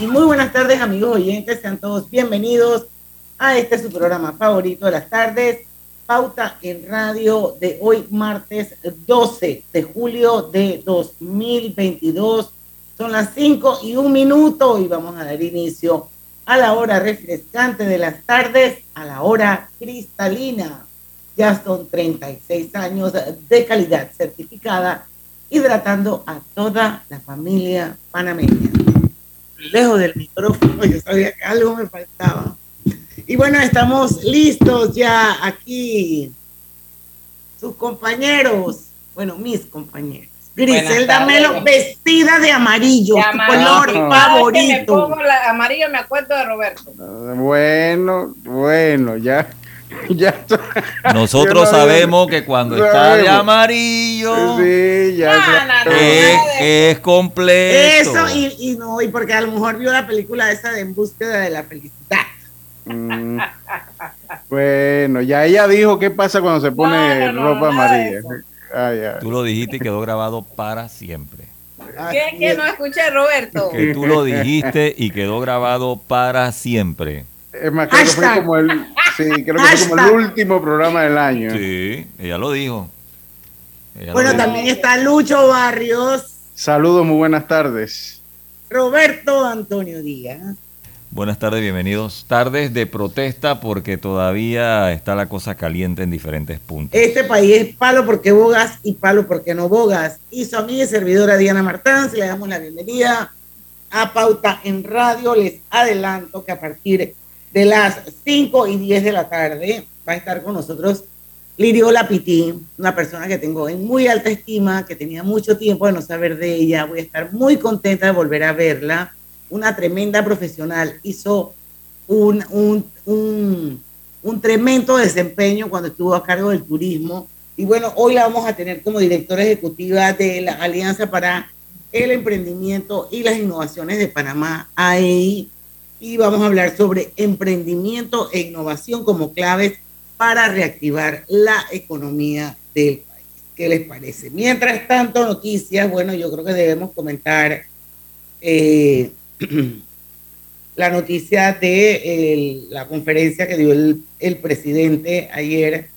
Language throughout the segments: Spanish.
Y muy buenas tardes, amigos oyentes. Sean todos bienvenidos a este su programa favorito de las tardes, Pauta en Radio de hoy, martes 12 de julio de 2022. Son las 5 y un minuto y vamos a dar inicio a la hora refrescante de las tardes, a la hora cristalina. Ya son 36 años de calidad certificada, hidratando a toda la familia panameña lejos del micrófono, yo sabía que algo me faltaba. Y bueno, estamos listos ya aquí, sus compañeros, bueno, mis compañeros. Griselda Melo vestida de amarillo, de color favorito. me pongo la amarillo me acuerdo de Roberto. Bueno, bueno, ya Nosotros sabemos que cuando está de amarillo es, completo. Eso y, no, y porque a lo mejor vio la película esa de En búsqueda de la felicidad. Mm. Bueno, ya ella dijo qué pasa cuando se pone ropa amarilla. Tú lo dijiste y quedó grabado para siempre. ¿Qué? ¿Qué no escuché, Roberto? Que tú lo dijiste y quedó grabado para siempre. Es más, creo que fue como el, sí, creo que fue como el último programa del año. Sí, ella lo dijo. bueno, también está Lucho Barrios. Saludos, muy buenas tardes. Roberto Antonio Díaz. Buenas tardes, bienvenidos. Tardes de protesta porque todavía está la cosa caliente en diferentes puntos. Este país es palo porque bogas y palo porque no bogas. Y su amiga y servidora Diana Martán, le damos la bienvenida a Pauta en Radio. Les adelanto que a partir de las 5 y 10 de la tarde va a estar con nosotros Liriola Pitín, una persona que tengo en muy alta estima, que tenía mucho tiempo de no saber de ella. Voy a estar muy contenta de volver a verla. Una tremenda profesional. Hizo un, un, un, tremendo desempeño cuando estuvo a cargo del turismo. Y bueno, hoy la vamos a tener como directora ejecutiva de la Alianza para el Emprendimiento y las Innovaciones de Panamá, AEI y vamos a hablar sobre emprendimiento e innovación como claves para reactivar la economía del país. ¿Qué les parece? Mientras tanto, noticias, bueno, yo creo que debemos comentar eh, la noticia de la conferencia que dio el, presidente ayer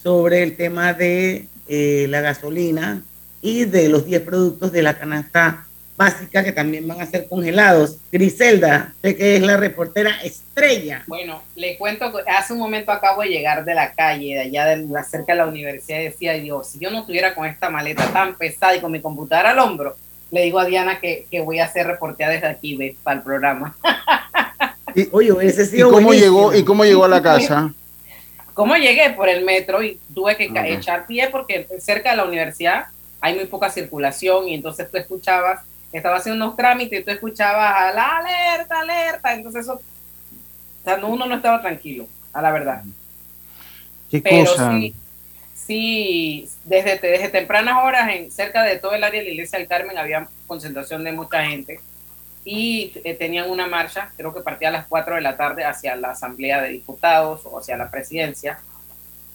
sobre el tema de eh, la gasolina y de los 10 productos de la canasta básica que también van a ser congelados. Griselda, sé que es la reportera estrella. Bueno, le cuento que hace un momento acabo de llegar de la calle, de allá de cerca de la universidad, y decía, Dios, si yo no estuviera con esta maleta tan pesada y con mi computadora al hombro, le digo a Diana que, voy a hacer reporteada desde aquí, ¿ves? para el programa. Y, Oye, ese ¿y cómo llegó ¿Y cómo llegó a la casa? ¿Cómo llegué? Por el metro y tuve que echar pie porque cerca de la universidad hay muy poca circulación y entonces tú escuchabas estaba haciendo unos trámites y tú escuchabas la alerta, alerta, entonces eso, o sea, uno no estaba tranquilo, a la verdad. ¿Qué Pero sí, sí, desde, desde tempranas horas, en cerca de todo el área de la iglesia del Carmen había concentración de mucha gente y eh, tenían una marcha, creo que partía a las 4 de la tarde hacia la Asamblea de Diputados o hacia la presidencia.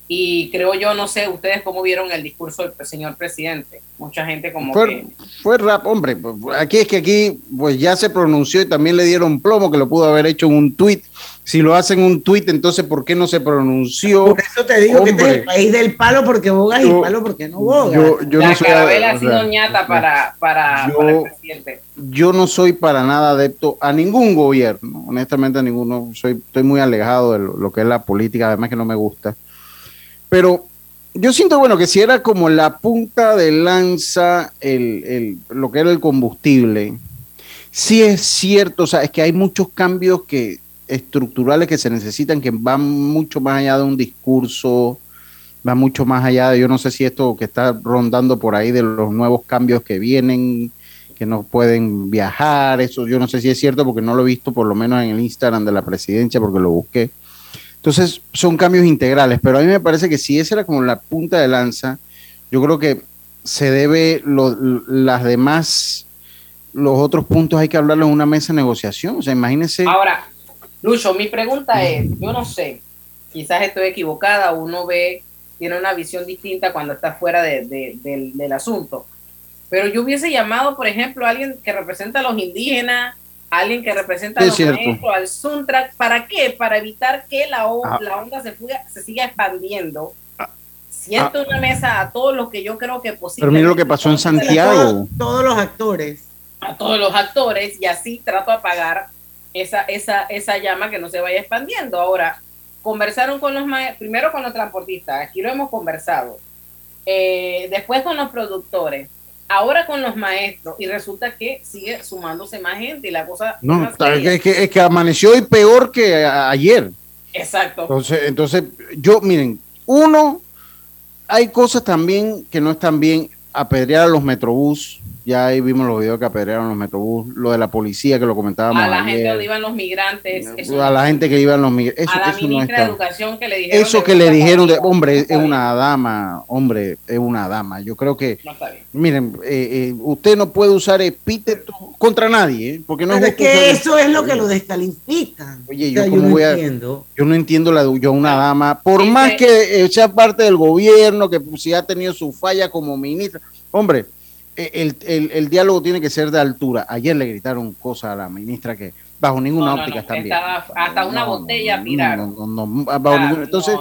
Y creo yo, no sé, ustedes cómo vieron el discurso del señor presidente. Mucha gente como fue, que... Fue rap, hombre. Aquí es que aquí pues ya se pronunció y también le dieron plomo que lo pudo haber hecho en un tuit. Si lo hacen un tuit, entonces ¿por qué no se pronunció? Por eso te digo que este es el país del palo porque bogas y palo porque no bogas. Yo, yo La no soy, carabela ha o sido sea, ñata para, para, yo- para el presidente. yo no soy para nada adepto a ningún gobierno, honestamente a ninguno. Soy, estoy muy alejado de lo, lo que es la política, además que no me gusta. Pero yo siento, bueno, que si era como la punta de lanza el, el- lo que era el combustible, sí es cierto, o sea, es que hay muchos cambios que estructurales que se necesitan que van mucho más allá de un discurso, va mucho más allá de, yo no sé si esto que está rondando por ahí de los nuevos cambios que vienen, que no pueden viajar, eso yo no sé si es cierto porque no lo he visto por lo menos en el Instagram de la presidencia porque lo busqué. Entonces son cambios integrales, pero a mí me parece que si esa era como la punta de lanza, yo creo que se debe lo- las demás, los otros puntos hay que hablarlo en una mesa de negociación. O sea, imagínense. Ahora, Lucho, mi pregunta es, yo no sé, quizás estoy equivocada, uno ve, tiene una visión distinta cuando está fuera de- de- del, del asunto, pero yo hubiese llamado, por ejemplo, a alguien que representa a los indígenas, alguien que representa a los cierto. maestros, al Suntrack, ¿para qué? Para evitar que la, o- Ah. la onda se, fuga- se siga expandiendo. Siento una mesa a todos los que yo creo que Pero posiblemente mira lo que pasó en Santiago. todos los actores. a todos los actores y así trato de apagar esa, esa, esa llama que no se vaya expandiendo. Ahora, conversaron con los maestros, primero con los transportistas, aquí lo hemos conversado, Eh, después con los productores, ahora con los maestros y resulta que sigue sumándose más gente y la cosa... No, es que, es que amaneció hoy peor que ayer. Exacto. Entonces, entonces, yo, miren, uno, hay cosas también que no están bien. Apedrear a los metrobús, ya ahí vimos los videos que apedrearon los metrobús, lo de la policía que lo comentábamos. A la gente donde iban los migrantes. eso a la gente que iba en los mig- eso, a la eso no ministra de. Educación que le dijeron... Eso de que le dijeron, de, hombre, es una dama, hombre, es una dama. Yo creo que, no está bien. miren, eh, eh, usted no puede usar epítetos contra nadie, ¿eh? porque no Pero es que usar- eso es lo que lo descalifican. Oye, O yo sea, cómo no voy a- entiendo. Yo no entiendo la de yo una dama, por más que sea parte del gobierno, que pues, si ha tenido su falla como ministra, hombre, el, el- el diálogo tiene que ser de altura. Ayer le gritaron cosas a la ministra que bajo ninguna No, óptica no, están bien. hasta una botella no, bajo ninguna- entonces,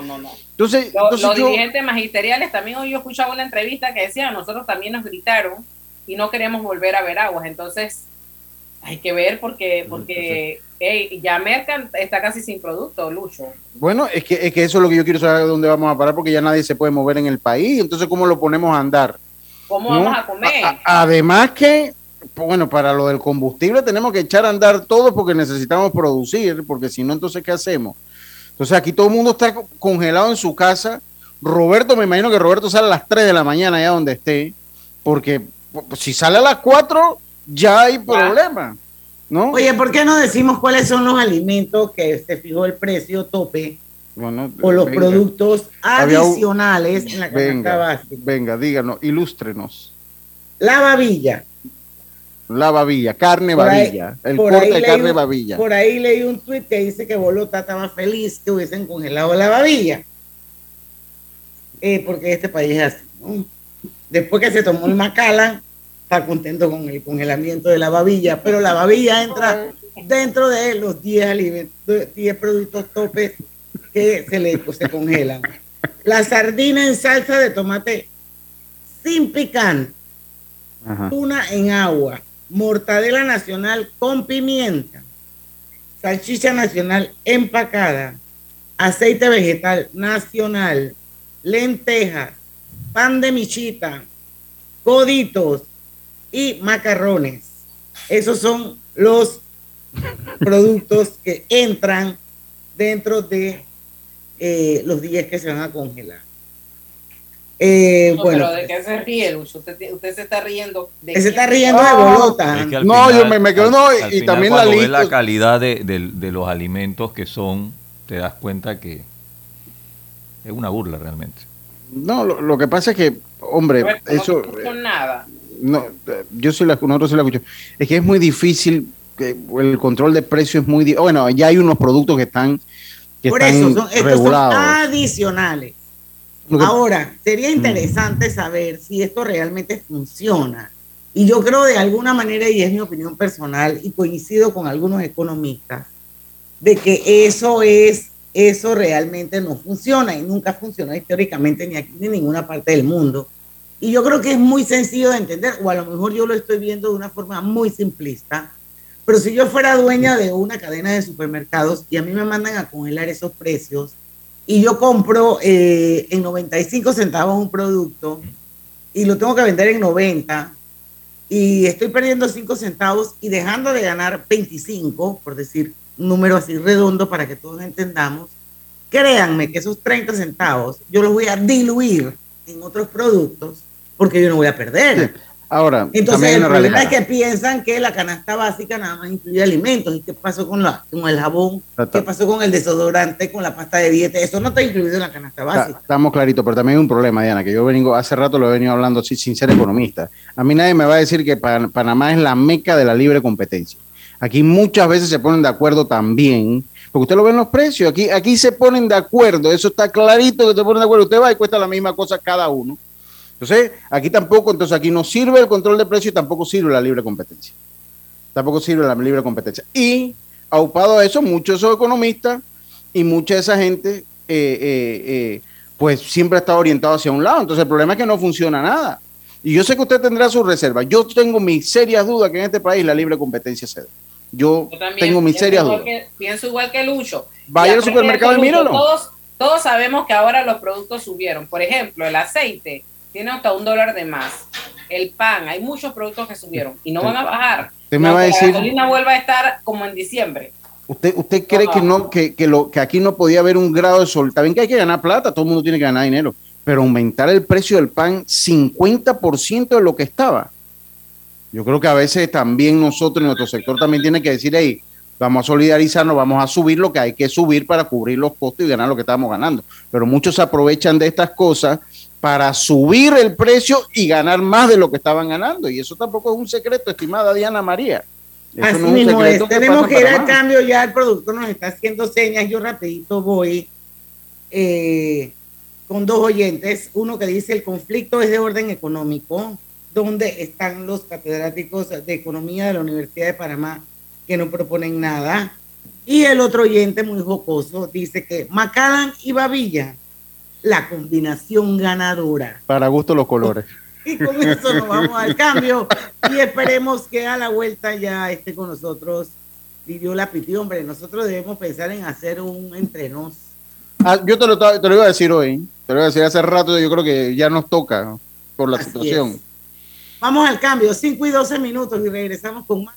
entonces, Lo- entonces los yo, dirigentes magisteriales también hoy yo escuchaba una entrevista que decía nosotros también nos gritaron y no queremos volver a ver aguas entonces hay que ver porque porque hey, ya Mercan está casi sin producto Lucho bueno, es que, es que eso es lo que yo quiero saber de dónde vamos a parar, porque ya nadie se puede mover en el país, entonces, ¿cómo lo ponemos a andar? Cómo ¿no? vamos a comer A- además que, bueno, para lo del combustible tenemos que echar a andar todo porque necesitamos producir, porque si no, entonces, ¿qué hacemos? Entonces aquí todo el mundo está co- congelado en su casa. Roberto, me imagino que Roberto sale a las 3 de la mañana allá donde esté, porque si sale a las 4 ya hay problema, ¿no? Oye, ¿por qué no decimos cuáles son los alimentos que se fijó el precio tope Bueno, o los venga, productos un- adicionales en la canasta Venga, básica? venga, díganos, ilústrenos. La babilla. La babilla, carne Por ahí- babilla, el corte de carne un- babilla. Por ahí leí un tuit que dice que Bolota estaba feliz que hubiesen congelado la babilla. Eh, porque este país es así. ¿no? Después que se tomó el Macallan, está contento con el congelamiento de la babilla, pero la babilla entra dentro de los 10 alimentos, 10 productos topes que se le se congelan. La sardina en salsa de tomate sin picante, Ajá. tuna en agua, mortadela nacional con pimienta, salchicha nacional empacada, aceite vegetal nacional, lentejas, pan de michita, coditos. Y macarrones. Esos son los productos que entran dentro de eh, los días que se van a congelar. Eh, No, bueno, pero de qué se ríe Lucho usted, usted se está riendo de se está riendo de Ah, bolota. Es que al No, yo me- me quedo- al- no, al y final también la lista- la calidad de, de- de los alimentos que son, te das cuenta que es una burla realmente. No, lo, lo que pasa es que, hombre, No, no eso, con nada no, eh, yo sí la, nosotros sí la escucho. Es que es muy difícil, que el control de precios es muy, bueno, ya hay unos productos que están, que Por están eso, son, estos son regulados. adicionales. Ahora, sería mm. interesante saber si esto realmente funciona. Y yo creo de alguna manera, y es mi opinión personal, y coincido con algunos economistas, de que eso es, eso realmente no funciona y nunca funcionó históricamente ni aquí ni en ninguna parte del mundo. Y yo creo que es muy sencillo de entender, o a lo mejor yo lo estoy viendo de una forma muy simplista, pero si yo fuera dueña de una cadena de supermercados y a mí me mandan a congelar esos precios, y yo compro eh, en 95 centavos un producto y lo tengo que vender en 90 y estoy perdiendo 5 centavos y dejando de ganar 25, por decir un número así redondo para que todos entendamos, créanme que esos 30 centavos yo los voy a diluir en otros productos porque yo no voy a perder. Ahora, entonces el problema es que piensan que la canasta básica nada más incluye alimentos. ¿Y qué pasó con, la, con el jabón? ¿Qué pasó con el desodorante, con la pasta de dieta? Eso no está incluido en la canasta básica. Estamos claritos, pero también hay un problema, Diana, que yo vengo, hace rato lo he venido hablando así, sin ser economista. A mí nadie me va a decir que Panamá es la meca de la libre competencia. Aquí muchas veces se ponen de acuerdo también, porque usted lo ve en los precios, aquí, aquí se ponen de acuerdo, eso está clarito que se ponen de acuerdo. Usted va y cuesta la misma cosa cada uno entonces, aquí tampoco, entonces aquí no sirve el control de precios y tampoco sirve la libre competencia. Tampoco sirve la libre competencia. Y aupado a eso, muchos de esos economistas y mucha de esa gente, eh, eh, eh, pues siempre está orientado hacia un lado. Entonces, el problema es que no funciona nada. Y yo sé que usted tendrá sus reservas. Yo tengo mis serias dudas que en este país la libre competencia se. Yo, tengo mis serias dudas. pienso igual que Lucho. Vaya al supermercado y míralo. Todos, todos sabemos que ahora los productos subieron. Por ejemplo, el aceite tiene hasta un dólar de más. El pan, hay muchos productos que subieron y no van a bajar. Usted me va a decir. La gasolina vuelva a estar como en diciembre. ¿Usted, usted cree que no, que, que, lo, que aquí no podía haber un grado de sol? Está bien que hay que ganar plata, todo el mundo tiene que ganar dinero, pero aumentar el precio del pan 50% de lo que estaba. Yo creo que a veces también nosotros en nuestro sector también tiene que decir, ahí vamos a solidarizarnos, vamos a subir lo que hay que subir para cubrir los costos y ganar lo que estamos ganando. Pero muchos se aprovechan de estas cosas para subir el precio y ganar más de lo que estaban ganando. Y eso tampoco es un secreto, estimada Diana María. Así mismo es. Tenemos que ir al cambio, ya el productor nos está haciendo señas. Yo rapidito voy eh, con dos oyentes. Uno que dice el conflicto es de orden económico, donde están los catedráticos de economía de la Universidad de Panamá que no proponen nada. Y el otro oyente muy jocoso dice que Macallan y Babilla la combinación ganadora. Para gusto los colores. Y con eso nos vamos al cambio y esperemos que a la vuelta ya esté con nosotros la Piti. Hombre, nosotros debemos pensar en hacer un entrenos. Ah, yo te lo, te lo iba a decir hoy, te lo iba a decir hace rato, yo creo que ya nos toca por la situación. Vamos al cambio, 5 y 12 minutos y regresamos con más.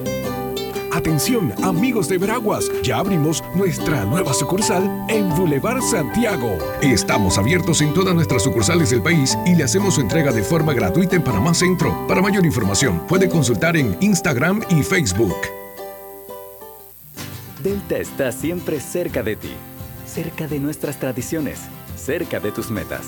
Atención, amigos de Veraguas, ya abrimos nuestra nueva sucursal en Boulevard Santiago. Estamos abiertos en todas nuestras sucursales del país y le hacemos su entrega de forma gratuita en Panamá Centro. Para mayor información, puede consultar en Instagram y Facebook. Delta está siempre cerca de ti, cerca de nuestras tradiciones, cerca de tus metas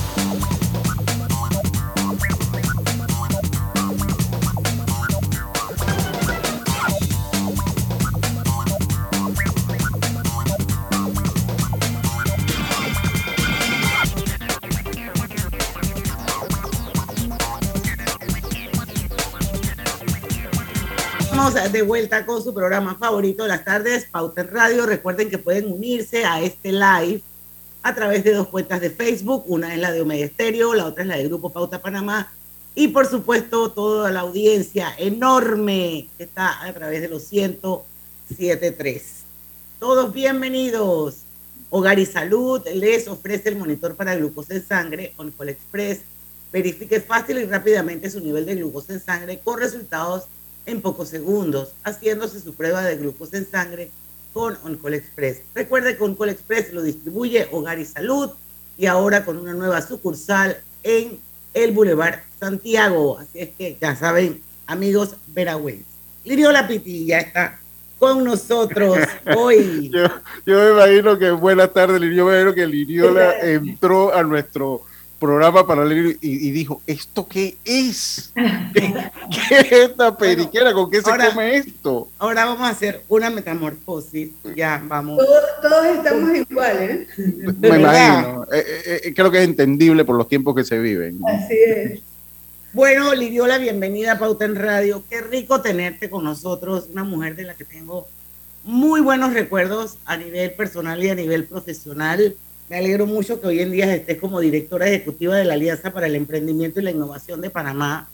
De vuelta con su programa favorito de las tardes, Pauta Radio. Recuerden que pueden unirse a este live a través de dos cuentas de Facebook. Una es la de Omega Estéreo, la otra es la de Grupo Pauta Panamá. Y por supuesto, toda la audiencia enorme que está a través de los 107.3. Todos bienvenidos. Hogar y Salud les ofrece el monitor para glucosa en sangre, Oncol Express. Verifique fácil y rápidamente su nivel de glucosa en sangre con resultados en pocos segundos, haciéndose su prueba de glucosa en sangre con Oncol Express. Recuerde que Oncol Express lo distribuye Hogar y Salud y ahora con una nueva sucursal en el Boulevard Santiago. Así es que ya saben, amigos veragüenses. Liriola Piti ya está con nosotros hoy. Yo, yo me imagino que buenas tardes, Liriola. Yo me imagino que Liriola entró a nuestro programa paralelo y, y dijo, ¿esto qué es? ¿Qué, qué es esta periquera? ¿Con qué se ahora- come esto? Ahora vamos a hacer una metamorfosis. Ya, vamos. Todos, todos estamos iguales. Me imagino. Eh, eh, eh, creo que es entendible por los tiempos que se viven. Así es. Bueno, Liriola, bienvenida a Pauta en Radio. Qué rico tenerte con nosotros, una mujer de la que tengo muy buenos recuerdos a nivel personal y a nivel profesional. Me alegro mucho que hoy en día estés como directora ejecutiva de la Alianza para el Emprendimiento y la Innovación de Panamá.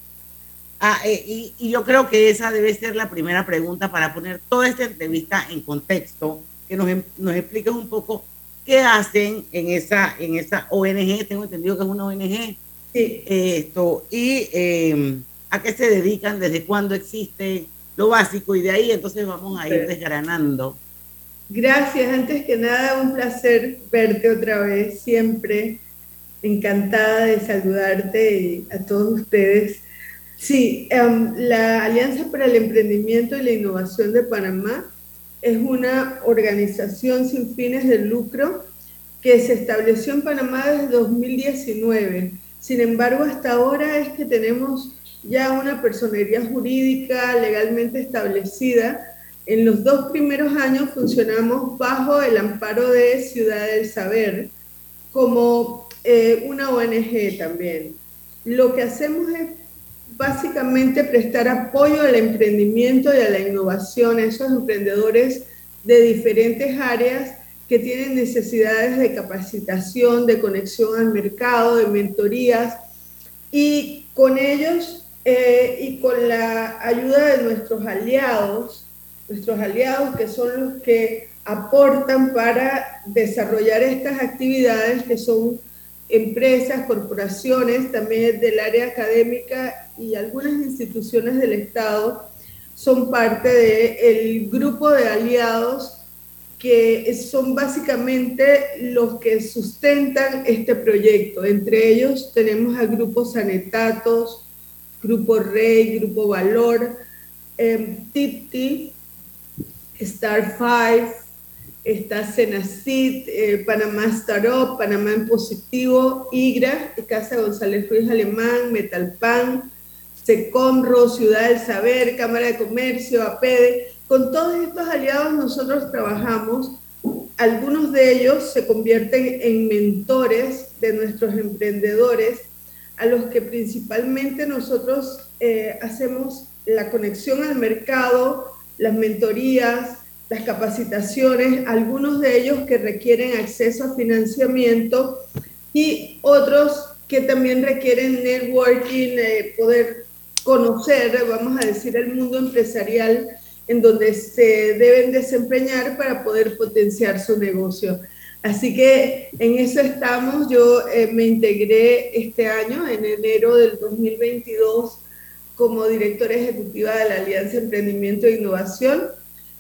Ah, eh, y, y yo creo que esa debe ser la primera pregunta para poner toda esta entrevista en contexto, que nos, em- nos expliques un poco qué hacen en esa, en esa ONG, tengo entendido que es una ONG. Esto, y eh, a qué se dedican, desde cuándo existe, lo básico, y de ahí entonces vamos a ir desgranando. Gracias, antes que nada, un placer verte otra vez, siempre encantada de saludarte y a todos ustedes. Sí, em, la Alianza para el Emprendimiento y la Innovación de Panamá es una organización sin fines de lucro que se estableció en Panamá desde 2019. Sin embargo, hasta ahora es que tenemos ya una personería jurídica legalmente establecida. En los dos primeros años funcionamos bajo el amparo de Ciudad del Saber como eh, una ONG también. Lo que hacemos es básicamente prestar apoyo al emprendimiento y a la innovación a esos emprendedores de diferentes áreas que tienen necesidades de capacitación, de conexión al mercado, de mentorías, y con ellos eh, y con la ayuda de nuestros aliados, nuestros aliados que son los que aportan para desarrollar estas actividades que son empresas, corporaciones, también del área académica y algunas instituciones del Estado son parte del grupo de aliados que son básicamente los que sustentan este proyecto. Entre ellos tenemos a Grupo Sanetatos, Grupo Rey, Grupo Valor, eh, TIPTI, Star Five, está Senacid, eh, Panamá Startup, Panamá en Positivo, IGRA, Casa González Ruiz Alemán, Metalpan, Seconro, Ciudad del Saber, Cámara de Comercio, APEDE. Con todos estos aliados nosotros trabajamos. Algunos de ellos se convierten en mentores de nuestros emprendedores, a los que principalmente nosotros eh, hacemos la conexión al mercado, las mentorías, las capacitaciones, algunos de ellos que requieren acceso a financiamiento y otros que también requieren networking, eh, poder conocer, vamos a decir, el mundo empresarial en donde se deben desempeñar para poder potenciar su negocio. Así que en eso estamos. Yo eh, me integré este año, en enero del 2022, como directora ejecutiva de la Alianza Emprendimiento e Innovación,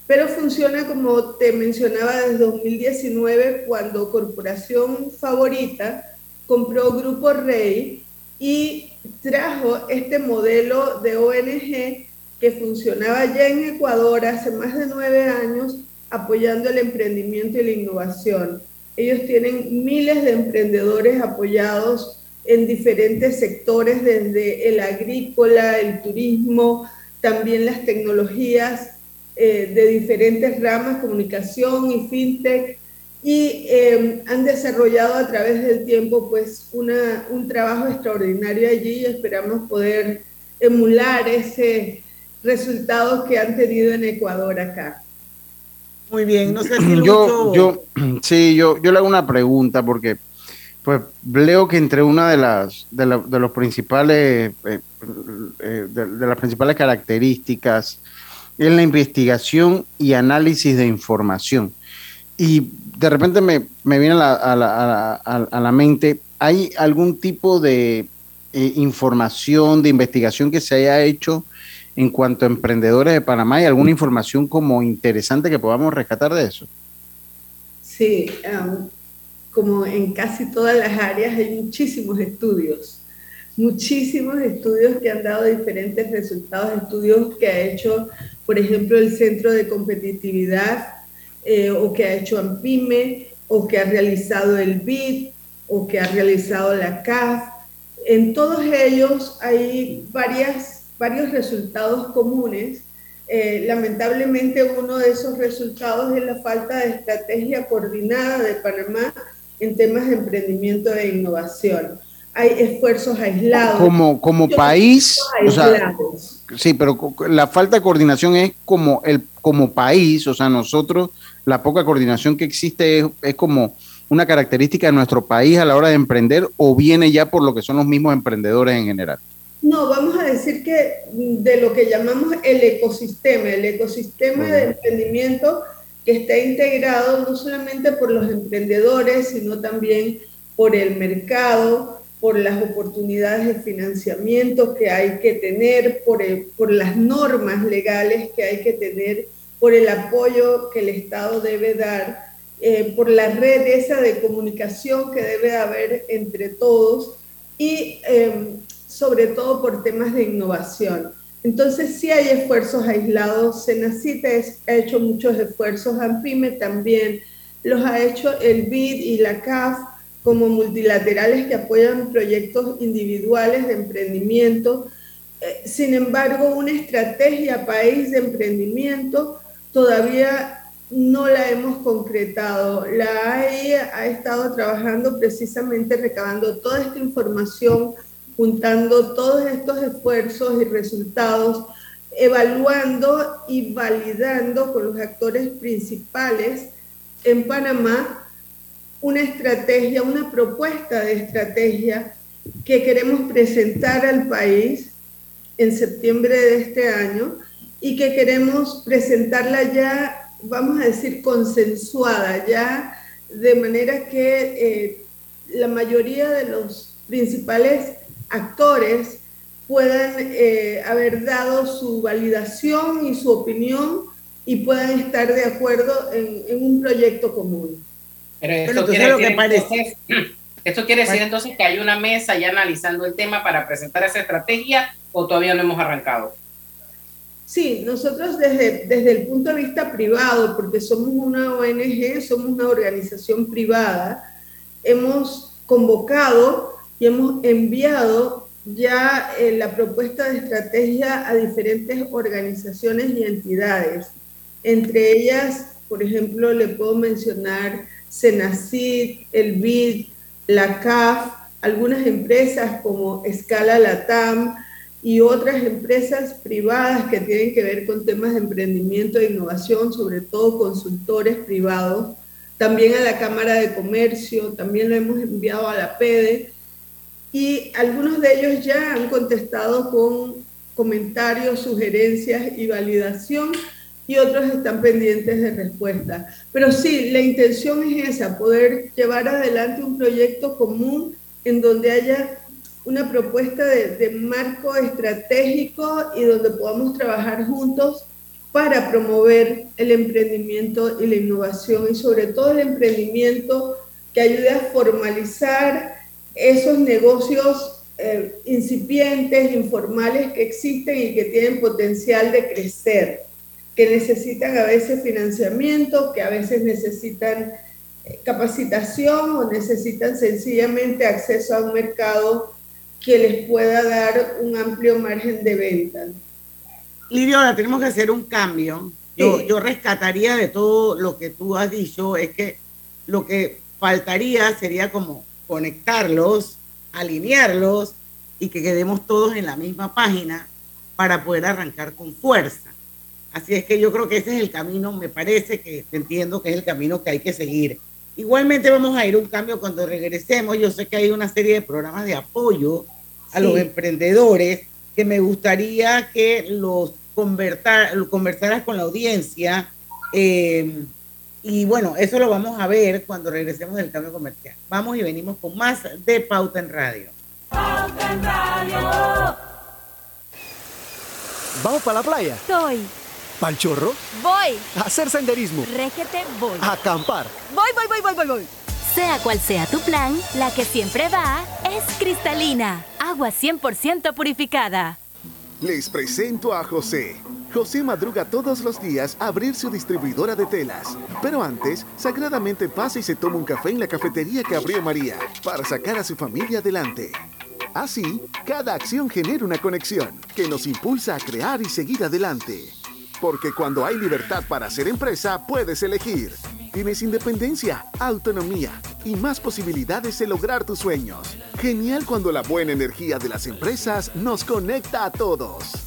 pero funciona como te mencionaba desde 2019 cuando Corporación Favorita compró Grupo Rey y trajo este modelo de ONG que funcionaba ya en Ecuador hace más de nueve años apoyando el emprendimiento y la innovación. Ellos tienen miles de emprendedores apoyados en diferentes sectores, desde el agrícola, el turismo, también las tecnologías eh, de diferentes ramas, comunicación y fintech, y eh, han desarrollado a través del tiempo pues una, un trabajo extraordinario allí y esperamos poder emular ese resultado que han tenido en Ecuador acá. Muy bien, no sé si yo, yo, sí, yo, yo le hago una pregunta porque pues leo que entre una de las de, los principales eh, eh, de, las principales características es la investigación y análisis de información. Y de repente me, viene a la, mente, ¿hay algún tipo de eh, información, de investigación que se haya hecho en cuanto a emprendedores de Panamá? ¿Hay alguna información como interesante que podamos rescatar de eso? Sí, um, como en casi todas las áreas, hay muchísimos estudios, muchísimos estudios que han dado diferentes resultados, estudios que ha hecho, por ejemplo, el Centro de Competitividad eh, o que ha hecho AMPIME o que ha realizado el BID o que ha realizado la CAF. En todos ellos hay varias, varios resultados comunes. Eh, lamentablemente uno de esos resultados es la falta de estrategia coordinada de Panamá en temas de emprendimiento e innovación. Hay esfuerzos aislados. Como, como país, sí, pero la falta de coordinación es como, el, como país, o sea, nosotros, la poca coordinación que existe es, como una característica de nuestro país a la hora de emprender o viene ya por lo que son los mismos emprendedores en general? No, vamos a decir que de lo que llamamos el ecosistema, el ecosistema de emprendimiento que está integrado no solamente por los emprendedores, sino también por el mercado, por las oportunidades de financiamiento que hay que tener, por, por las normas legales que hay que tener, por el apoyo que el Estado debe dar, eh, por la red esa de comunicación que debe haber entre todos y em, sobre todo por temas de innovación. Entonces sí hay esfuerzos aislados, Senacita ha hecho muchos esfuerzos, AMPIME también los ha hecho el BID y la CAF como multilaterales que apoyan proyectos individuales de emprendimiento. Eh, sin embargo, una estrategia país de emprendimiento todavía no la hemos concretado. La AE ha estado trabajando precisamente recabando toda esta información juntando todos estos esfuerzos y resultados, evaluando y validando con los actores principales en Panamá una estrategia, una propuesta de estrategia que queremos presentar al país en septiembre de este año y que queremos presentarla ya, vamos a decir, consensuada, ya de manera que eh, la mayoría de los principales actores puedan eh, haber dado su validación y su opinión y puedan estar de acuerdo en, en un proyecto común. Pero esto, Bueno, quiere, decir, que parece- entonces, esto quiere decir entonces que hay una mesa ya analizando el tema para presentar esa estrategia o todavía no hemos arrancado. Sí, nosotros desde, desde el punto de vista privado, porque somos una ONG, somos una organización privada, hemos convocado y hemos enviado ya eh, la propuesta de estrategia a diferentes organizaciones y entidades. Entre ellas, por ejemplo, le puedo mencionar Senacid, el BID, la CAF, algunas empresas como Escala Latam, y otras empresas privadas que tienen que ver con temas de emprendimiento e innovación, sobre todo consultores privados, también a la Cámara de Comercio, también lo hemos enviado a la PEDE, y algunos de ellos ya han contestado con comentarios, sugerencias y validación, y otros están pendientes de respuesta. Pero sí, la intención es esa, poder llevar adelante un proyecto común en donde haya una propuesta de, marco estratégico y donde podamos trabajar juntos para promover el emprendimiento y la innovación y sobre todo el emprendimiento que ayude a formalizar esos negocios eh, incipientes, informales que existen y que tienen potencial de crecer, que necesitan a veces financiamiento, que a veces necesitan eh, capacitación o necesitan sencillamente acceso a un mercado que les pueda dar un amplio margen de venta. Lidio, ahora tenemos que hacer un cambio. Yo, yo rescataría de todo lo que tú has dicho, es que lo que faltaría sería como conectarlos, alinearlos y que quedemos todos en la misma página para poder arrancar con fuerza. Así es que yo creo que ese es el camino, me parece que entiendo que es el camino que hay que seguir. Igualmente vamos a ir a un cambio cuando regresemos. Yo sé que hay una serie de programas de apoyo a Sí. los emprendedores que me gustaría que los convertar, lo conversaras con la audiencia. eh, y bueno, eso lo vamos a ver cuando regresemos del cambio comercial. Vamos y venimos con más de Pauta en Radio. Pauta en Radio. ¿Vamos para la playa? Soy. ¿Pal chorro? Voy. ¿A hacer senderismo? Régete, voy. ¿A acampar? Voy, voy, voy, voy, voy, voy. Sea cual sea tu plan, la que siempre va es cristalina. Agua 100% purificada. Les presento a José. José madruga todos los días a abrir su distribuidora de telas. Pero antes, sagradamente pasa y se toma un café en la cafetería que abrió María para sacar a su familia adelante. Así, cada acción genera una conexión que nos impulsa a crear y seguir adelante. Porque cuando hay libertad para hacer empresa, puedes elegir. Tienes independencia, autonomía y más posibilidades de lograr tus sueños. Genial cuando la buena energía de las empresas nos conecta a todos.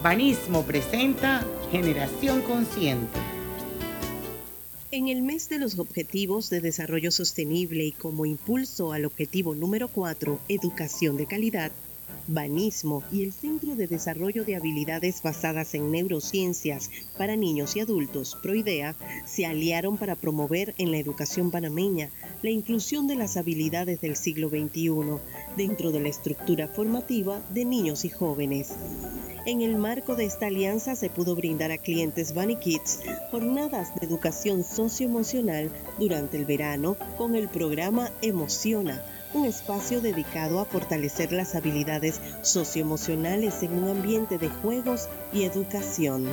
Banismo presenta Generación Consciente. En el mes de los Objetivos de Desarrollo Sostenible y como impulso al objetivo número 4, Educación de Calidad, Banismo y el Centro de Desarrollo de Habilidades Basadas en Neurociencias para Niños y Adultos, PROIDEA, se aliaron para promover en la educación panameña la inclusión de las habilidades del siglo XXI dentro de la estructura formativa de niños y jóvenes. En el marco de esta alianza se pudo brindar a clientes Bunny Kids jornadas de educación socioemocional durante el verano con el programa Emociona un espacio dedicado a fortalecer las habilidades socioemocionales en un ambiente de juegos y educación.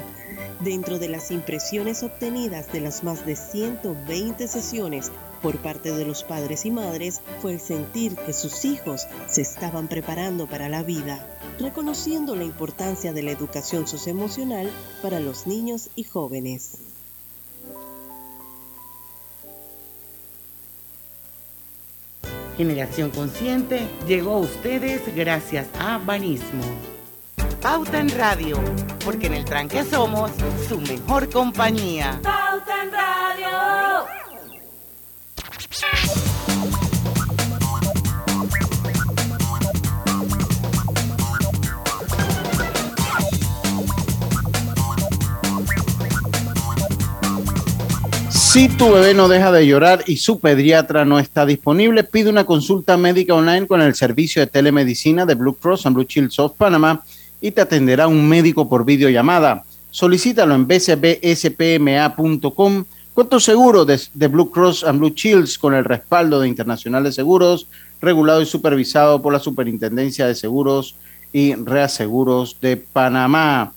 Dentro de las impresiones obtenidas de las más de 120 sesiones por parte de los padres y madres fue el sentir que sus hijos se estaban preparando para la vida, reconociendo la importancia de la educación socioemocional para los niños y jóvenes. Generación Consciente llegó a ustedes gracias a Banismo. Pauta en Radio, porque en el tranque somos su mejor compañía. Pauta en Radio. Si tu bebé no deja de llorar y su pediatra no está disponible, pide una consulta médica online con el servicio de telemedicina de Blue Cross and Blue Shield of Panama y te atenderá un médico por videollamada. Solicítalo en bcbspma.com con tu seguro de, Blue Cross and Blue Shields con el respaldo de Internacional de Seguros, regulado y supervisado por la Superintendencia de Seguros y Reaseguros de Panamá.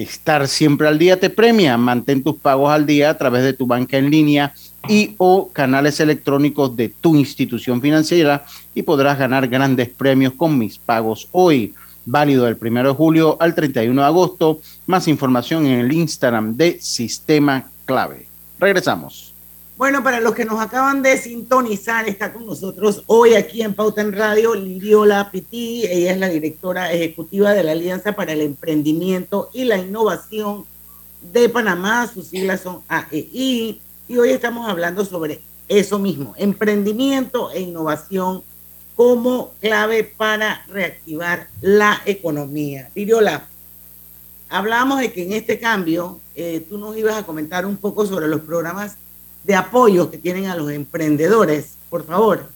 Estar siempre al día te premia. Mantén tus pagos al día a través de tu banca en línea y o canales electrónicos de tu institución financiera y podrás ganar grandes premios con mis pagos hoy. Válido del 1 de julio al 31 de agosto. Más información en el Instagram de Sistema Clave. Regresamos. Bueno, para los que nos acaban de sintonizar, está con nosotros hoy aquí en Pauta en Radio Liriola Piti. Ella es la directora ejecutiva de la Alianza para el Emprendimiento y la Innovación de Panamá. Sus siglas son AEI. Y hoy estamos hablando sobre eso mismo, emprendimiento e innovación como clave para reactivar la economía. Liriola, hablamos de que en este cambio eh, tú nos ibas a comentar un poco sobre los programas de apoyo que tienen a los emprendedores, por favor.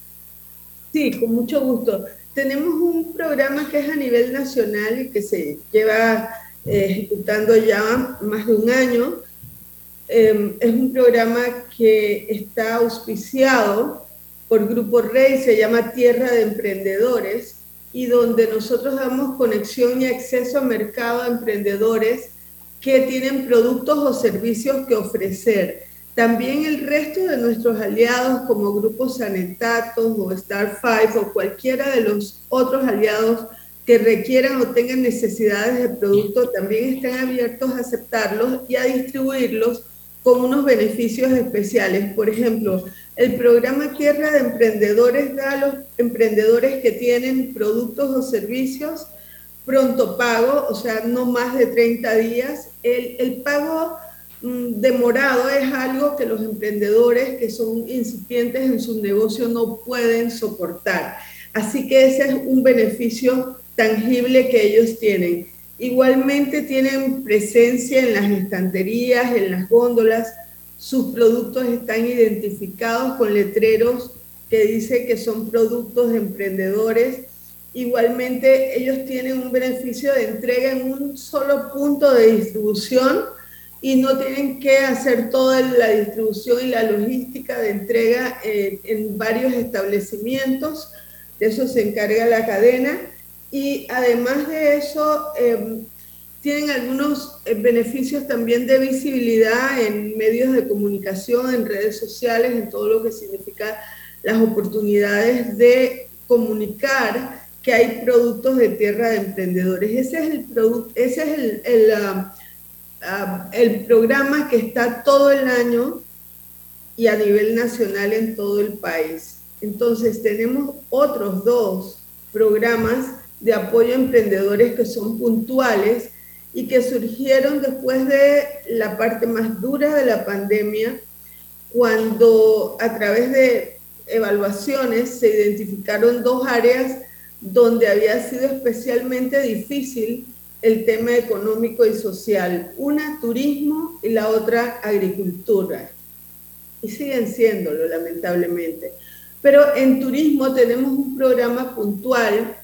Sí, con mucho gusto. Tenemos un programa que es a nivel nacional y que se lleva eh, ejecutando ya más de un año. Eh, es un programa que está auspiciado por Grupo Rey, se llama Tierra de Emprendedores, y donde nosotros damos conexión y acceso a mercado a emprendedores que tienen productos o servicios que ofrecer también el resto de nuestros aliados como Grupo Sanetatos o Star Five o cualquiera de los otros aliados que requieran o tengan necesidades de producto también están abiertos a aceptarlos y a distribuirlos con unos beneficios especiales. Por ejemplo, el programa Tierra de Emprendedores da a los emprendedores que tienen productos o servicios pronto pago, o sea, no más de 30 días. El, el pago demorado es algo que los emprendedores que son incipientes en su negocio no pueden soportar. Así que ese es un beneficio tangible que ellos tienen. Igualmente tienen presencia en las estanterías, en las góndolas, sus productos están identificados con letreros que dice que son productos de emprendedores. Igualmente ellos tienen un beneficio de entrega en un solo punto de distribución y no tienen que hacer toda la distribución y la logística de entrega en varios establecimientos. De eso se encarga la cadena. y además de eso, em, tienen algunos eh, beneficios también de visibilidad en medios de comunicación, en redes sociales, en todo lo que significa las oportunidades de comunicar que hay productos de tierra de emprendedores. Ese es el, ese es el, el, ah, ah, el programa que está todo el año y a nivel nacional en todo el país. Entonces tenemos otros dos programas de apoyo a emprendedores que son puntuales y que surgieron después de la parte más dura de la pandemia, cuando a través de evaluaciones se identificaron dos áreas donde había sido especialmente difícil el tema económico y social, una turismo y la otra agricultura. Y siguen siéndolo, lamentablemente. Pero en turismo tenemos un programa puntual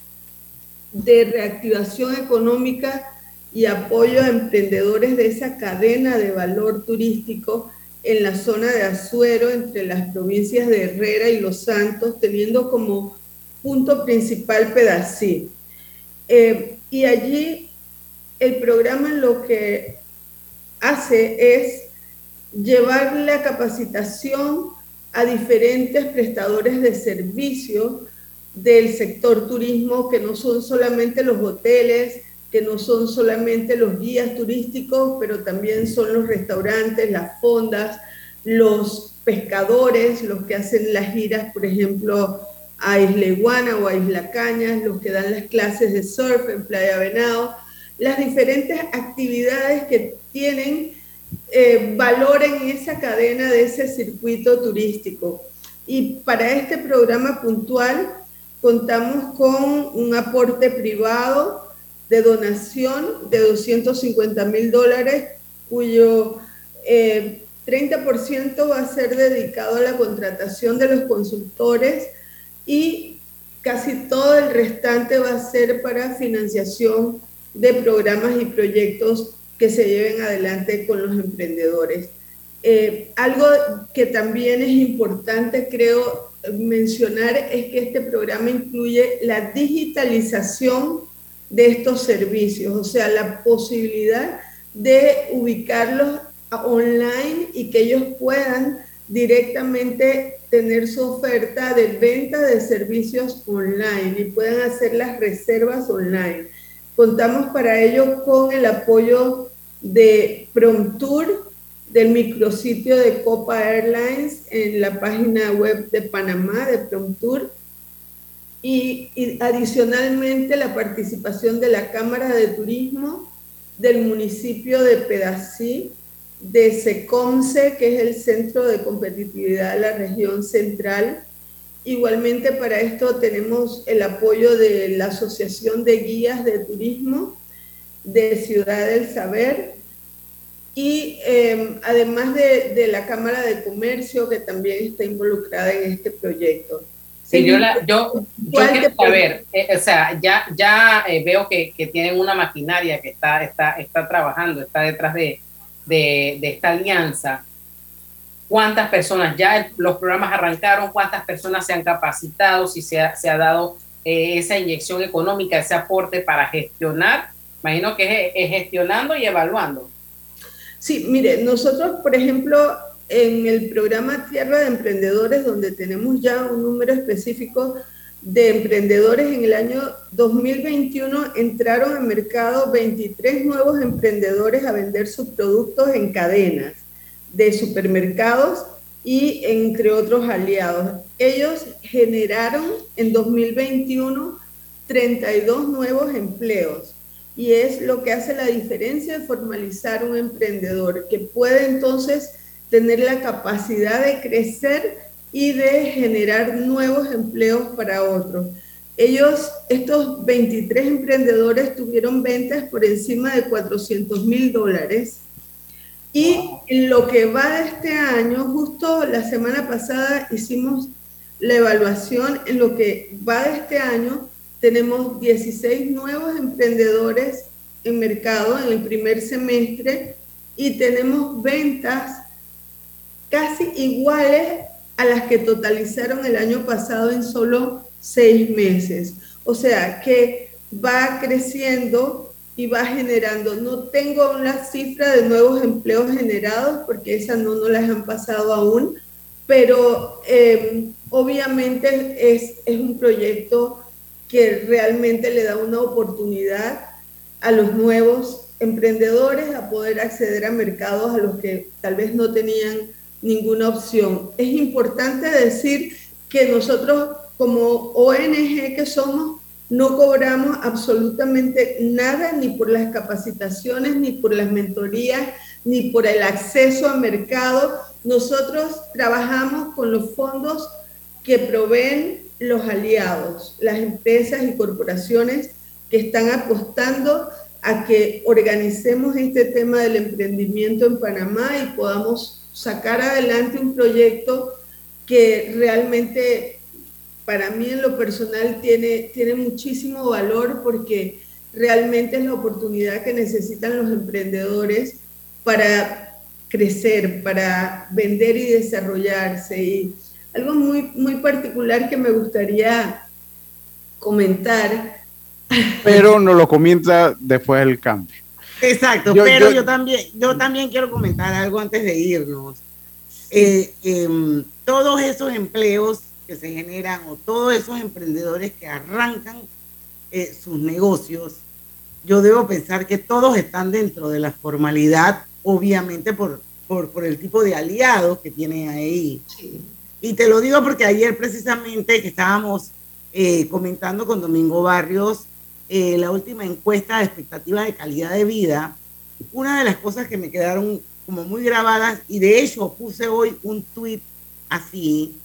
de reactivación económica y apoyo a emprendedores de esa cadena de valor turístico en la zona de Azuero, entre las provincias de Herrera y Los Santos, teniendo como punto principal Pedací. Eh, y allí el programa lo que hace es llevar la capacitación a diferentes prestadores de servicio del sector turismo, que no son solamente los hoteles, que no son solamente los guías turísticos, pero también son los restaurantes, las fondas, los pescadores, los que hacen las giras, por ejemplo, a Isla Iguana o a Isla Cañas, los que dan las clases de surf en Playa Venado, las diferentes actividades que tienen eh, valor en esa cadena de ese circuito turístico. Y para este programa puntual contamos con un aporte privado de donación de 250 mil dólares, cuyo 30% eh, va a ser dedicado a la contratación de los consultores y casi todo el restante va a ser para financiación de programas y proyectos que se lleven adelante con los emprendedores. Eh, algo que también es importante, creo, mencionar es que este programa incluye la digitalización de estos servicios, o sea, la posibilidad de ubicarlos online y que ellos puedan directamente tener su oferta de venta de servicios online y puedan hacer las reservas online. Contamos para ello con el apoyo de Promptour, del micrositio de Copa Airlines en la página web de Panamá de Promptour y, adicionalmente la participación de la Cámara de Turismo del municipio de Pedací, de SECOMSE, que es el Centro de Competitividad de la región central. Igualmente para esto tenemos el apoyo de la Asociación de Guías de Turismo de Ciudad del Saber y em, además de, de la Cámara de Comercio que también está involucrada en este proyecto. Sí, yo, la, yo, quiero saber, eh, o sea, ya, ya eh, veo que, que, tienen una maquinaria que está, está, está trabajando, está detrás de, de, de, esta alianza. ¿Cuántas personas ya los programas arrancaron? ¿Cuántas personas se han capacitado? Si se ha, se ha dado eh, esa inyección económica, ese aporte para gestionar, imagino que es gestionando y evaluando. Sí, mire, nosotros, por ejemplo, en el programa Tierra de Emprendedores, donde tenemos ya un número específico de emprendedores, en el año 2021 entraron al mercado 23 nuevos emprendedores a vender sus productos en cadenas de supermercados y entre otros aliados. Ellos generaron en 2021 32 nuevos empleos y es lo que hace la diferencia de formalizar un emprendedor, que puede entonces tener la capacidad de crecer y de generar nuevos empleos para otros. Ellos, estos 23 emprendedores tuvieron ventas por encima de 400 mil dólares. Y lo que va de este año, justo la semana pasada hicimos la evaluación, en lo que va de este año tenemos 16 nuevos emprendedores en mercado en el primer semestre y tenemos ventas casi iguales a las que totalizaron el año pasado en solo seis meses. O sea que va creciendo y va generando. No tengo una cifra de nuevos empleos generados porque esa no nos las han pasado aún, pero eh, obviamente es, es un proyecto que realmente le da una oportunidad a los nuevos emprendedores a poder acceder a mercados a los que tal vez no tenían ninguna opción. Es importante decir que nosotros como ONG que somos, no cobramos absolutamente nada ni por las capacitaciones, ni por las mentorías, ni por el acceso al mercado. Nosotros trabajamos con los fondos que proveen los aliados, las empresas y corporaciones que están apostando a que organicemos este tema del emprendimiento en Panamá y podamos sacar adelante un proyecto que realmente para mí en lo personal tiene, tiene muchísimo valor porque realmente es la oportunidad que necesitan los emprendedores para crecer, para vender y desarrollarse. Y algo muy, muy particular que me gustaría comentar. Pero no lo comienza después del cambio. Exacto, pero yo, también, yo también quiero comentar algo antes de irnos. Eh, em, todos esos empleos que se generan o todos esos emprendedores que arrancan eh, sus negocios, yo debo pensar que todos están dentro de la formalidad, obviamente por, por, el tipo de aliados que tienen ahí. Y te lo digo porque ayer precisamente que estábamos eh, comentando con Domingo Barrios eh, la última encuesta de expectativas de calidad de vida, una de las cosas que me quedaron como muy grabadas, y de hecho puse hoy un tweet así,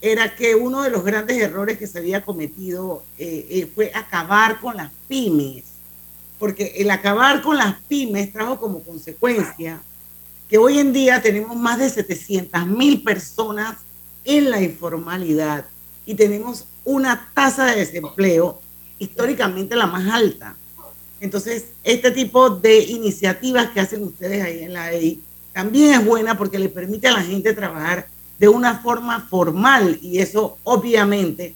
era que uno de los grandes errores que se había cometido eh, eh, fue acabar con las pymes, porque el acabar con las pymes trajo como consecuencia que hoy en día tenemos más de 700 mil personas en la informalidad y tenemos una tasa de desempleo históricamente la más alta. Entonces, este tipo de iniciativas que hacen ustedes ahí en la EI también es buena porque le permite a la gente trabajar de una forma formal y eso obviamente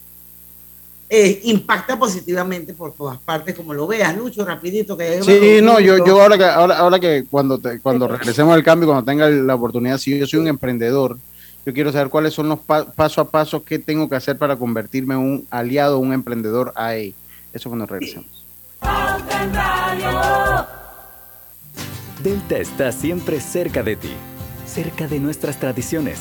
eh, impacta positivamente por todas partes, como lo veas, Lucho, rapidito. Que sí, no, yo, yo ahora que, ahora, ahora que cuando, cuando regresemos al cambio, cuando tenga la oportunidad, si yo soy un emprendedor, yo quiero saber cuáles son los paso a paso que tengo que hacer para convertirme en un aliado, un emprendedor ahí. Eso cuando regresemos. Delta está siempre cerca de ti, cerca de nuestras tradiciones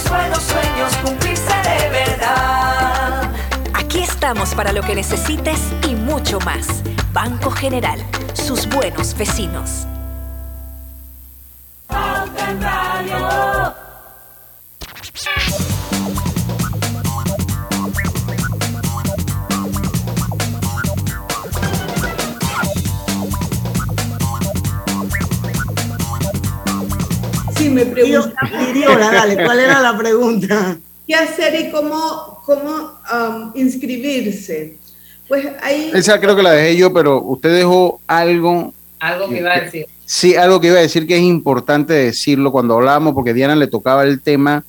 Los buenos sueños cumplirse de verdad. Aquí estamos para lo que necesites y mucho más. Banco General, sus buenos vecinos. Sí, me preguntaba. Iriola, dale, ¿cuál era la pregunta? ¿Qué hacer y cómo, cómo um, inscribirse? Pues ahí. Esa creo que la dejé yo, pero usted dejó algo. Algo que iba a decir. Sí, algo que iba a decir que es importante decirlo cuando hablábamos, porque Diana le tocaba el tema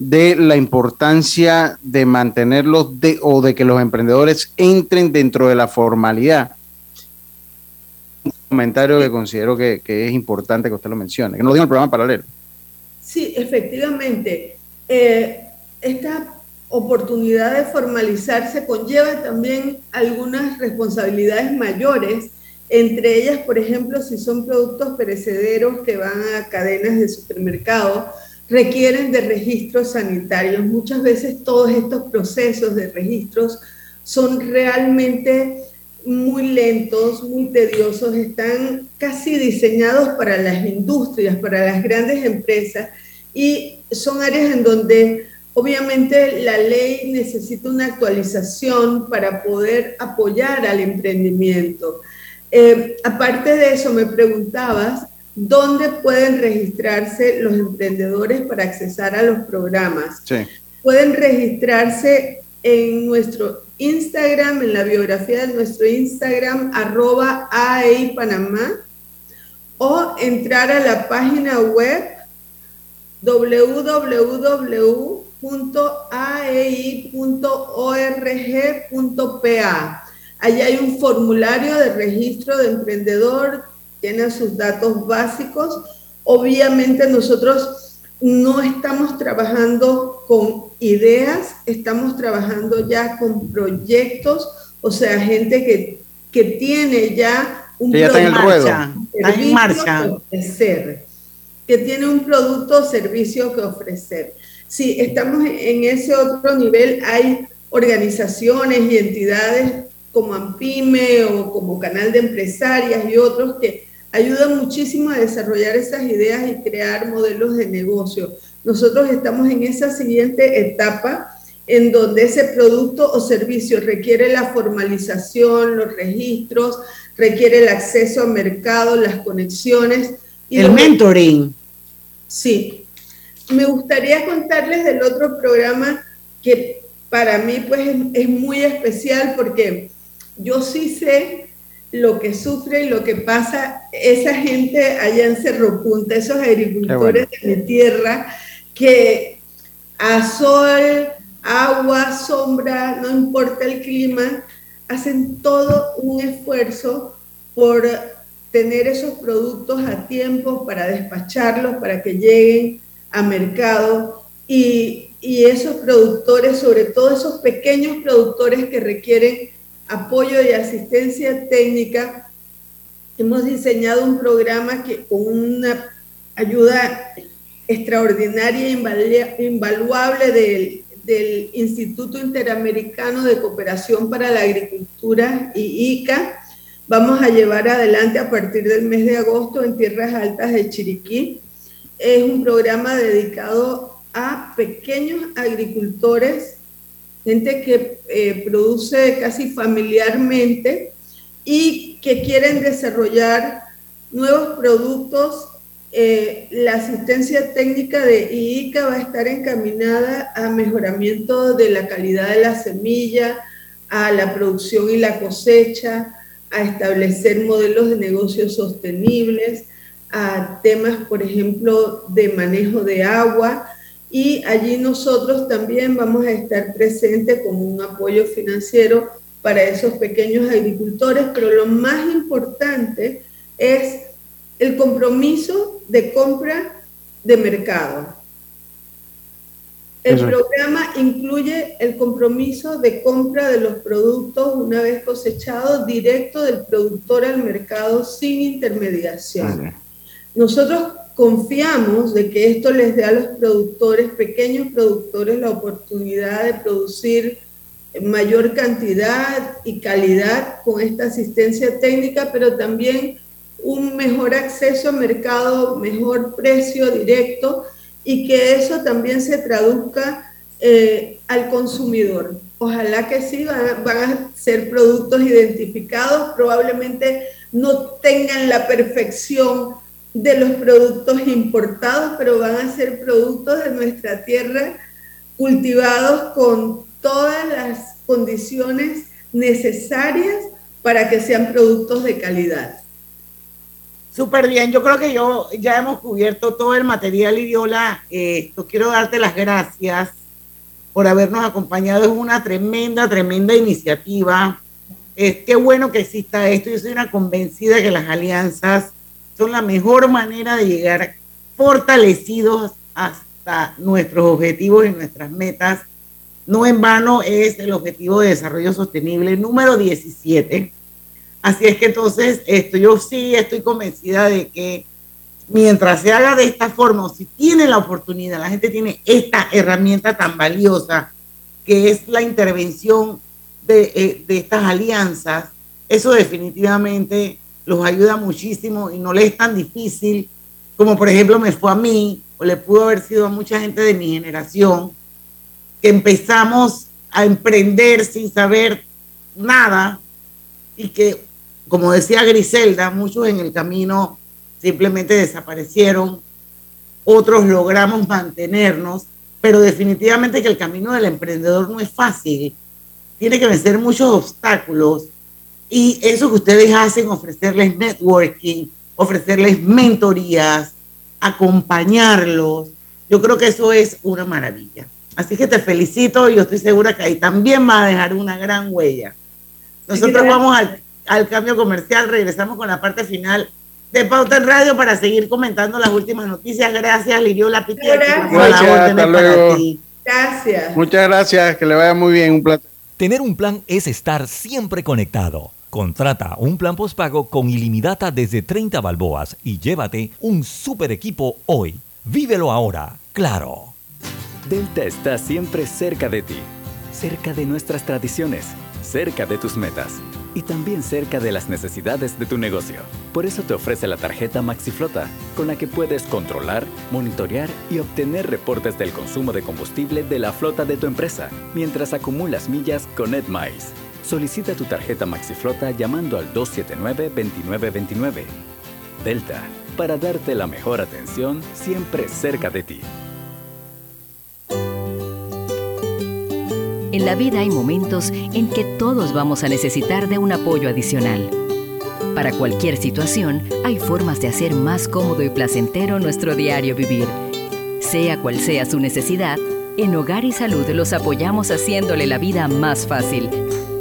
de la importancia de mantenerlos de, o de que los emprendedores entren dentro de la formalidad. Comentario que considero que, que es importante que usted lo mencione, que no lo diga en el programa paralelo. Sí, efectivamente. Eh, esta oportunidad de formalizarse conlleva también algunas responsabilidades mayores, entre ellas, por ejemplo, si son productos perecederos que van a cadenas de supermercado, requieren de registros sanitarios. Muchas veces todos estos procesos de registros son realmente muy lentos, muy tediosos, están casi diseñados para las industrias, para las grandes empresas y son áreas en donde obviamente la ley necesita una actualización para poder apoyar al emprendimiento. Eh, aparte de eso, me preguntabas dónde pueden registrarse los emprendedores para accesar a los programas. Sí. Pueden registrarse en nuestro Instagram, en la biografía de nuestro Instagram, arroba AEI Panamá, o entrar a la página web www.aei.org.pa. Allí hay un formulario de registro de emprendedor, tiene sus datos básicos. Obviamente nosotros no estamos trabajando con ideas, estamos trabajando ya con proyectos, o sea, gente que, que tiene ya un Que ya está en el producto, ruedo. Está en marcha. que ofrecer, que tiene un producto o servicio que ofrecer. Sí, estamos en ese otro nivel, hay organizaciones y entidades como AMPIME o como Canal de Empresarias y otros que ayudan muchísimo a desarrollar esas ideas y crear modelos de negocio. Nosotros estamos en esa siguiente etapa en donde ese producto o servicio requiere la formalización, los registros, requiere el acceso al mercado, las conexiones. y El mentoring. Sí. Me gustaría contarles del otro programa que para mí pues es, es muy especial porque yo sí sé lo que sufre y lo que pasa esa gente allá en Cerro Punta, esos agricultores de mi tierra que a sol, agua, sombra, no importa el clima, hacen todo un esfuerzo por tener esos productos a tiempo para despacharlos, para que lleguen a mercado. Y, y esos productores, sobre todo esos pequeños productores que requieren apoyo y asistencia técnica, hemos diseñado un programa que con una ayuda extraordinaria e invaluable del, del Instituto Interamericano de Cooperación para la Agricultura y ICA, vamos a llevar adelante a partir del mes de agosto en Tierras Altas de Chiriquí. Es un programa dedicado a pequeños agricultores, gente que eh, produce casi familiarmente y que quieren desarrollar nuevos productos. Eh, la asistencia técnica de IICA va a estar encaminada a mejoramiento de la calidad de la semilla, a la producción y la cosecha, a establecer modelos de negocios sostenibles, a temas, por ejemplo, de manejo de agua. Y allí nosotros también vamos a estar presentes como un apoyo financiero para esos pequeños agricultores, pero lo más importante es el compromiso de compra de mercado. El programa incluye el compromiso de compra de los productos una vez cosechados directo del productor al mercado sin intermediación. Nosotros confiamos de que esto les dé a los productores, pequeños productores, la oportunidad de producir mayor cantidad y calidad con esta asistencia técnica, pero también un mejor acceso al mercado, mejor precio directo y que eso también se traduzca eh, al consumidor. Ojalá que sí, van, van, a ser productos identificados, probablemente no tengan la perfección de los productos importados, pero van a ser productos de nuestra tierra cultivados con todas las condiciones necesarias para que sean productos de calidad. Súper bien, yo creo que yo ya hemos cubierto todo el material, Iriola. Eh, quiero darte las gracias por habernos acompañado. Es una tremenda, tremenda iniciativa. Es qué bueno que exista esto. Yo soy una convencida que las alianzas son la mejor manera de llegar fortalecidos hasta nuestros objetivos y nuestras metas. No en vano es el objetivo de desarrollo sostenible número 17 Así es que entonces esto, yo sí estoy convencida de que mientras se haga de esta forma, o si tiene la oportunidad, la gente tiene esta herramienta tan valiosa que es la intervención de, eh, de estas alianzas, eso definitivamente los ayuda muchísimo y no les es tan difícil como por ejemplo me fue a mí o le pudo haber sido a mucha gente de mi generación que empezamos a emprender sin saber nada y que como decía Griselda, muchos en el camino simplemente desaparecieron, otros logramos mantenernos, pero definitivamente que el camino del emprendedor no es fácil. Tiene que vencer muchos obstáculos y eso que ustedes hacen, ofrecerles networking, ofrecerles mentorías, acompañarlos, yo creo que eso es una maravilla. Así que te felicito y yo estoy segura que ahí también va a dejar una gran huella. Nosotros vamos al al cambio comercial. Regresamos con la parte final de Pauta en Radio para seguir comentando las últimas noticias. Gracias, Liriola Pitier. Gracias, Gracias. Muchas gracias, que le vaya muy bien. Un placer. Tener un plan es estar siempre conectado. Contrata un plan postpago con ilimitada desde 30 balboas y llévate un super equipo hoy. Vívelo ahora, claro. Delta está siempre cerca de ti, cerca de nuestras tradiciones, cerca de tus metas y también cerca de las necesidades de tu negocio. Por eso te ofrece la tarjeta MaxiFlota, con la que puedes controlar, monitorear y obtener reportes del consumo de combustible de la flota de tu empresa, mientras acumulas millas con NetMiles. Solicita tu tarjeta MaxiFlota llamando al 279-2929. Delta, para darte la mejor atención siempre cerca de ti. En la vida hay momentos en que todos vamos a necesitar de un apoyo adicional. Para cualquier situación, hay formas de hacer más cómodo y placentero nuestro diario vivir. Sea cual sea su necesidad, en Hogar y Salud los apoyamos haciéndole la vida más fácil,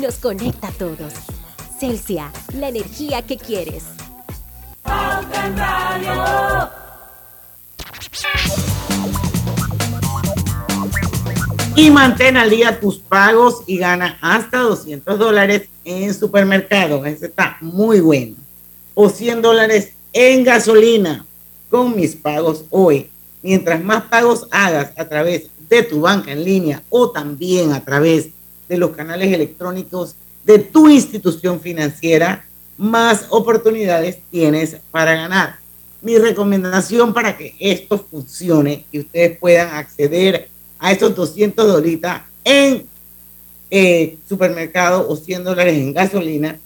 nos conecta a todos. Celsia, la energía que quieres. Y mantén al día tus pagos y gana hasta 200 dólares en supermercado. Ese está muy bueno. O 100 dólares en gasolina con mis pagos hoy. Mientras más pagos hagas a través de tu banca en línea o también a través de los canales electrónicos de tu institución financiera, más oportunidades tienes para ganar. Mi recomendación para que esto funcione y ustedes puedan acceder a esos 200 dolitas en eh, supermercado o 100 dólares en gasolina,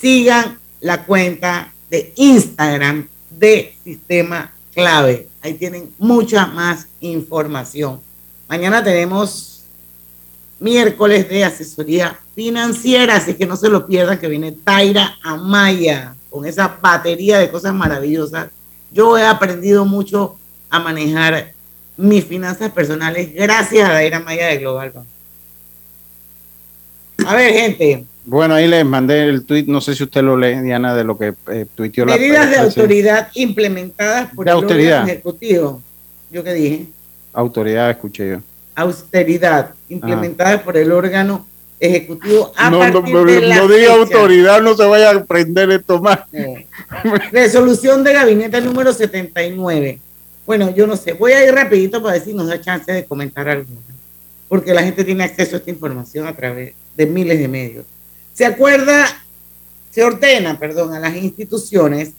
sigan la cuenta de Instagram de Sistema Clave. Ahí tienen mucha más información. Mañana tenemos miércoles de asesoría financiera, así que no se lo pierdan que viene Taira Amaya con esa batería de cosas maravillosas. Yo he aprendido mucho a manejar mis finanzas personales gracias a Taira Amaya de Global Bank. A ver, gente. Bueno, ahí les mandé el tweet, no sé si usted lo lee, Diana, de lo que eh, tuiteó la Medidas de autoridad implementadas por el autoridad. ejecutivo. ¿Yo qué dije? Autoridad, escuché yo. Austeridad, implementada por el órgano ejecutivo a no, partir no, de la no diga fecha. autoridad, no se vaya a prender esto más. Eh, Resolución de gabinete número 79. Bueno, yo no sé, voy a ir rapidito para ver si nos da chance de comentar alguna, porque la gente tiene acceso a esta información a través de miles de medios. Se acuerda, se ordena, perdón, a las instituciones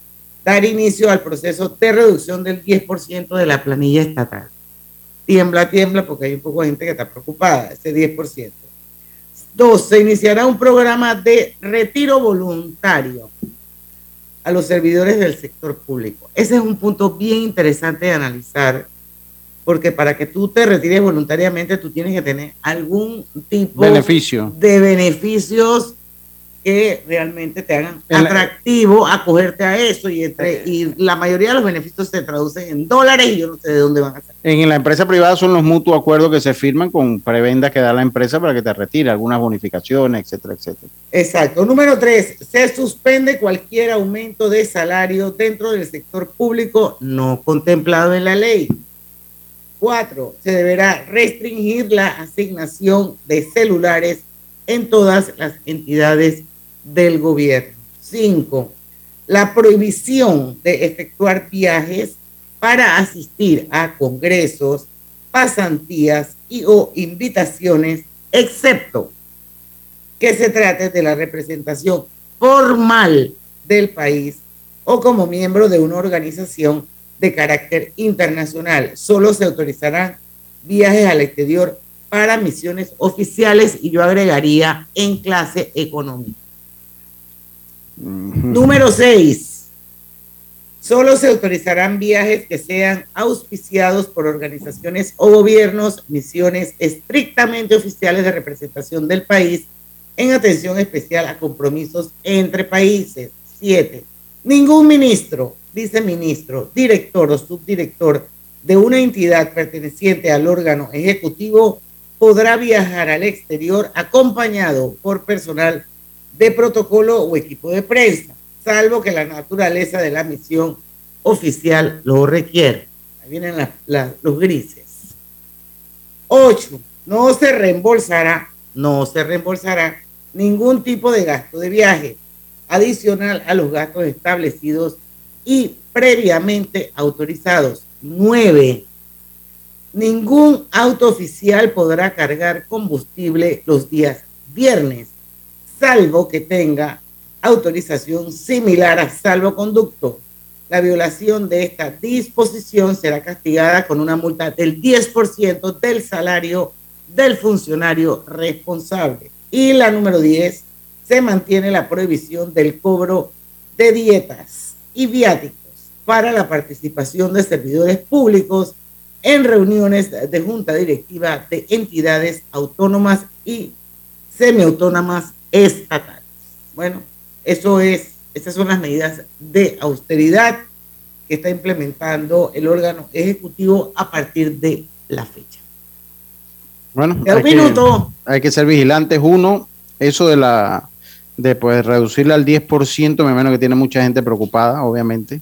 dar inicio al proceso de reducción del 10% de la planilla estatal. Tiembla, tiembla, porque hay un poco de gente que está preocupada, ese 10%. Dos, se iniciará un programa de retiro voluntario a los servidores del sector público. Ese es un punto bien interesante de analizar, porque para que tú te retires voluntariamente, tú tienes que tener algún tipo Beneficio. de beneficios que realmente te hagan atractivo acogerte a eso y, entre, y la mayoría de los beneficios se traducen en dólares y yo no sé de dónde van a salir. En la empresa privada son los mutuos acuerdos que se firman con prebendas que da la empresa para que te retire, algunas bonificaciones, etcétera, etcétera. Exacto. Número tres, se suspende cualquier aumento de salario dentro del sector público no contemplado en la ley. Cuatro, se deberá restringir la asignación de celulares en todas las entidades del gobierno. Cinco, la prohibición de efectuar viajes para asistir a congresos, pasantías y o invitaciones, excepto que se trate de la representación formal del país o como miembro de una organización de carácter internacional. Solo se autorizarán viajes al exterior para misiones oficiales y yo agregaría en clase económica. Número 6. Solo se autorizarán viajes que sean auspiciados por organizaciones o gobiernos, misiones estrictamente oficiales de representación del país en atención especial a compromisos entre países. 7. Ningún ministro, viceministro, director o subdirector de una entidad perteneciente al órgano ejecutivo podrá viajar al exterior acompañado por personal de protocolo o equipo de prensa, salvo que la naturaleza de la misión oficial lo requiere. Ahí vienen los grises. 8. No se reembolsará, no se reembolsará ningún tipo de gasto de viaje adicional a los gastos establecidos y previamente autorizados. 9. Ningún auto oficial podrá cargar combustible los días viernes, salvo que tenga autorización similar a salvoconducto. La violación de esta disposición será castigada con una multa del 10% del salario del funcionario responsable. Y la número 10, se mantiene la prohibición del cobro de dietas y viáticos para la participación de servidores públicos en reuniones de junta directiva de entidades autónomas y semiautónomas estatales. Bueno, eso es, esas son las medidas de austeridad que está implementando el órgano ejecutivo a partir de la fecha. Bueno, hay que, hay que ser vigilantes. Uno, eso de la de pues reducirla al 10%, me imagino que tiene mucha gente preocupada, obviamente.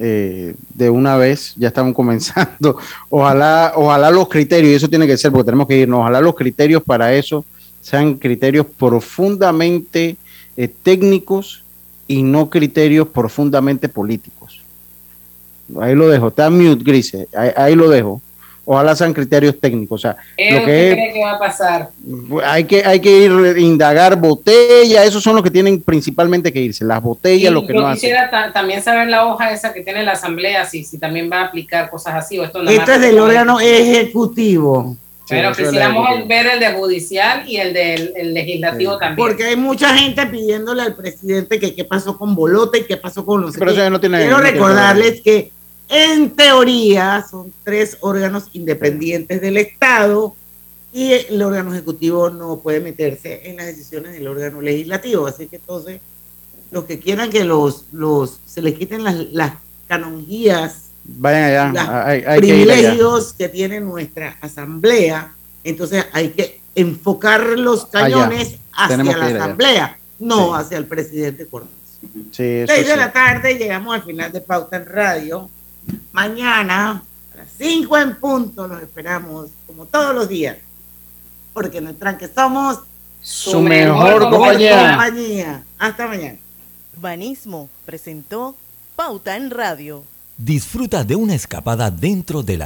Eh, de una vez, ya estamos comenzando. Ojalá, ojalá los criterios, y eso tiene que ser, porque tenemos que irnos, ojalá los criterios para eso sean criterios profundamente eh, técnicos y no criterios profundamente políticos. Ahí lo dejo, está mute, Grise, ahí lo dejo ojalá sean criterios técnicos. O sea, lo que cree que va a pasar? Hay que, hay que ir a indagar botellas, esos son los que tienen principalmente que irse, las botellas, lo que no quisiera también saber la hoja esa que tiene la asamblea, si, si también va a aplicar cosas así. O esto, esto es del órgano ejecutivo. Pero quisiéramos ver el de judicial y el del legislativo también. Porque hay mucha gente pidiéndole al presidente que qué pasó con Bolota y qué pasó con los... Pero eso no tiene, Quiero recordarles que en teoría, son tres órganos independientes del Estado y el órgano ejecutivo no puede meterse en las decisiones del órgano legislativo. Así que entonces, los que quieran que los, los se les quiten las, las canonjías, vayan allá, hay, privilegios que, tiene nuestra asamblea, entonces hay que enfocar los cañones hacia la asamblea, no hacia el presidente Cortés. Sí, Seis de la tarde llegamos al final de Pauta en Radio. Mañana a las 5 en punto los esperamos, como todos los días, porque en el tranque somos su, mejor, compañía. Hasta mañana. Banismo presentó Pauta en Radio. Disfruta de una escapada dentro de la